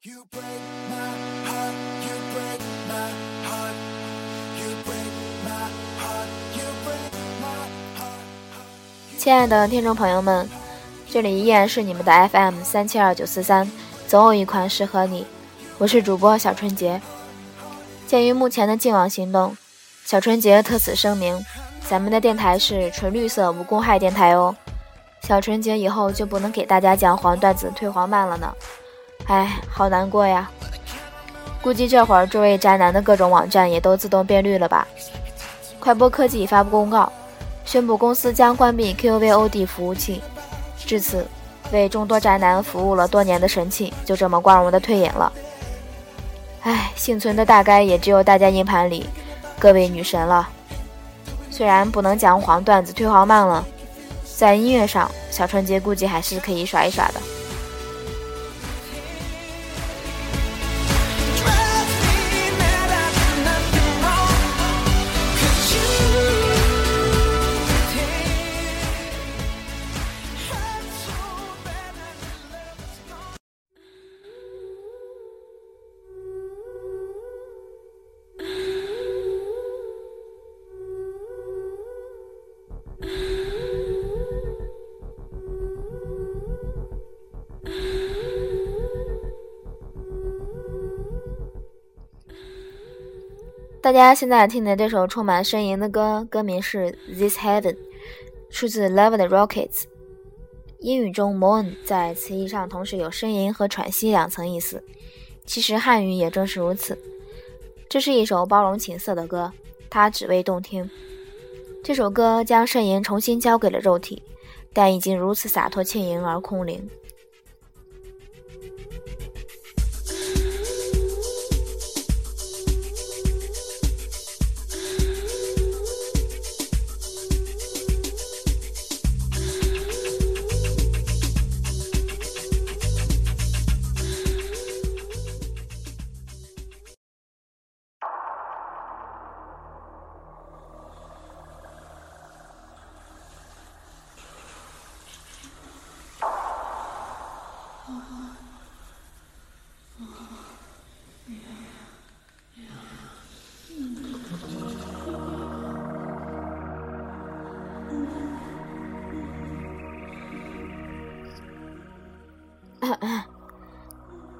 亲爱的听众朋友们，这里依然是你们的 FM 三七二九四三，总有一款适合你。我是主播小春节。鉴于目前的净网行动，小春节特此声明，咱们的电台是纯绿色无公害电台哦。小春节以后就不能给大家讲黄段子、退黄慢了呢，哎，好难过呀。估计这会儿诸位宅男的各种网站也都自动变绿了吧？快播科技发布公告。宣布公司将关闭 QVOD 服务器，至此，为众多宅男服务了多年的神器就这么光荣的退隐了。唉，幸存的大概也只有大家硬盘里各位女神了。虽然不能讲黄段子、推黄慢了，在音乐上，小春节估计还是可以耍一耍的。大家现在听的这首充满呻吟的歌，歌名是《This Heaven》，出自 Love the Rockets。英语中 “moan” 在词义上同时有呻吟和喘息两层意思，其实汉语也正是如此。这是一首包容情色的歌，它只为动听。这首歌将呻吟重新交给了肉体，但已经如此洒脱轻盈而空灵。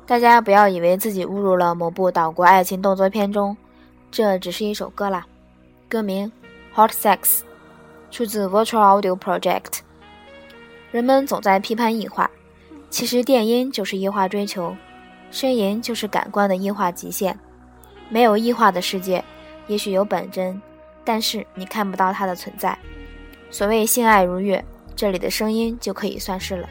大家不要以为自己误入了某部岛国爱情动作片中，这只是一首歌啦。歌名《Hot Sex》出自 Virtual Audio Project。人们总在批判异化，其实电音就是异化追求，呻吟就是感官的异化极限。没有异化的世界，也许有本真，但是你看不到它的存在。所谓性爱如月，这里的声音就可以算是了。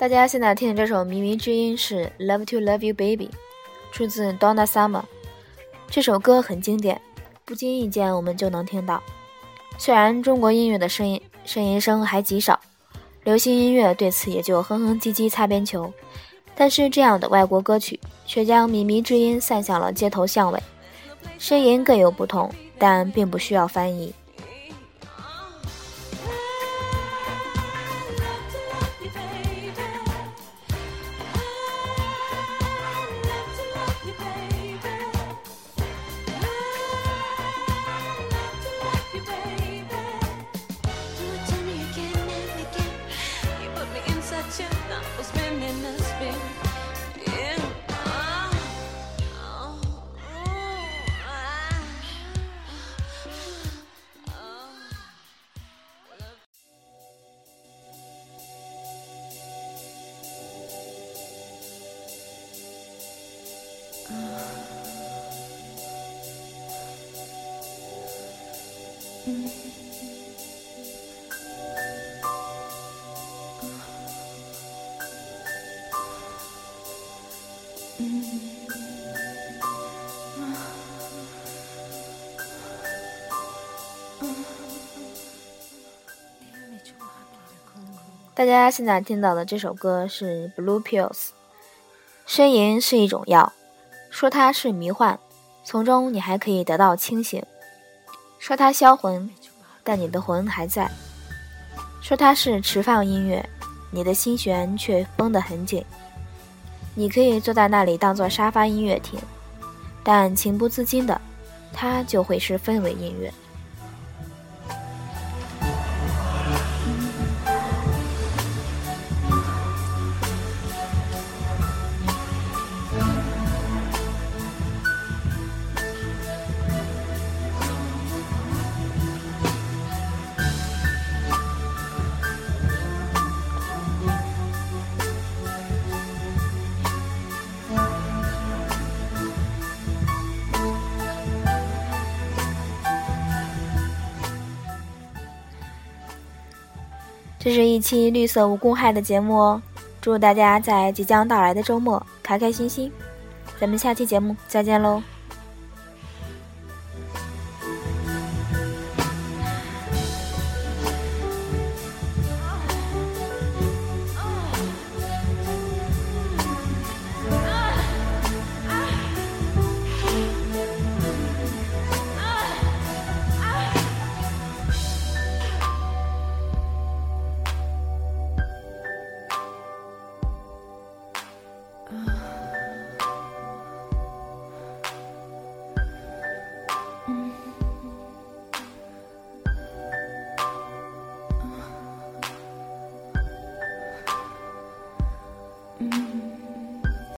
大家现在听的这首靡靡之音是《Love to Love You Baby》，出自 Donna Summer。这首歌很经典，不经意间我们就能听到。虽然中国音乐的声音呻吟声还极少，流行音乐对此也就哼哼唧唧擦边球，但是这样的外国歌曲却将靡靡之音散向了街头巷尾。呻吟各有不同，但并不需要翻译。大家现在听到的这首歌是《Blue Pills》，呻吟是一种药，说它是迷幻，从中你还可以得到清醒；说它销魂，但你的魂还在；说它是持放音乐，你的心弦却绷得很紧。你可以坐在那里当做沙发音乐听，但情不自禁的，它就会是氛围音乐。这是一期绿色无公害的节目哦，祝大家在即将到来的周末开开心心，咱们下期节目再见喽。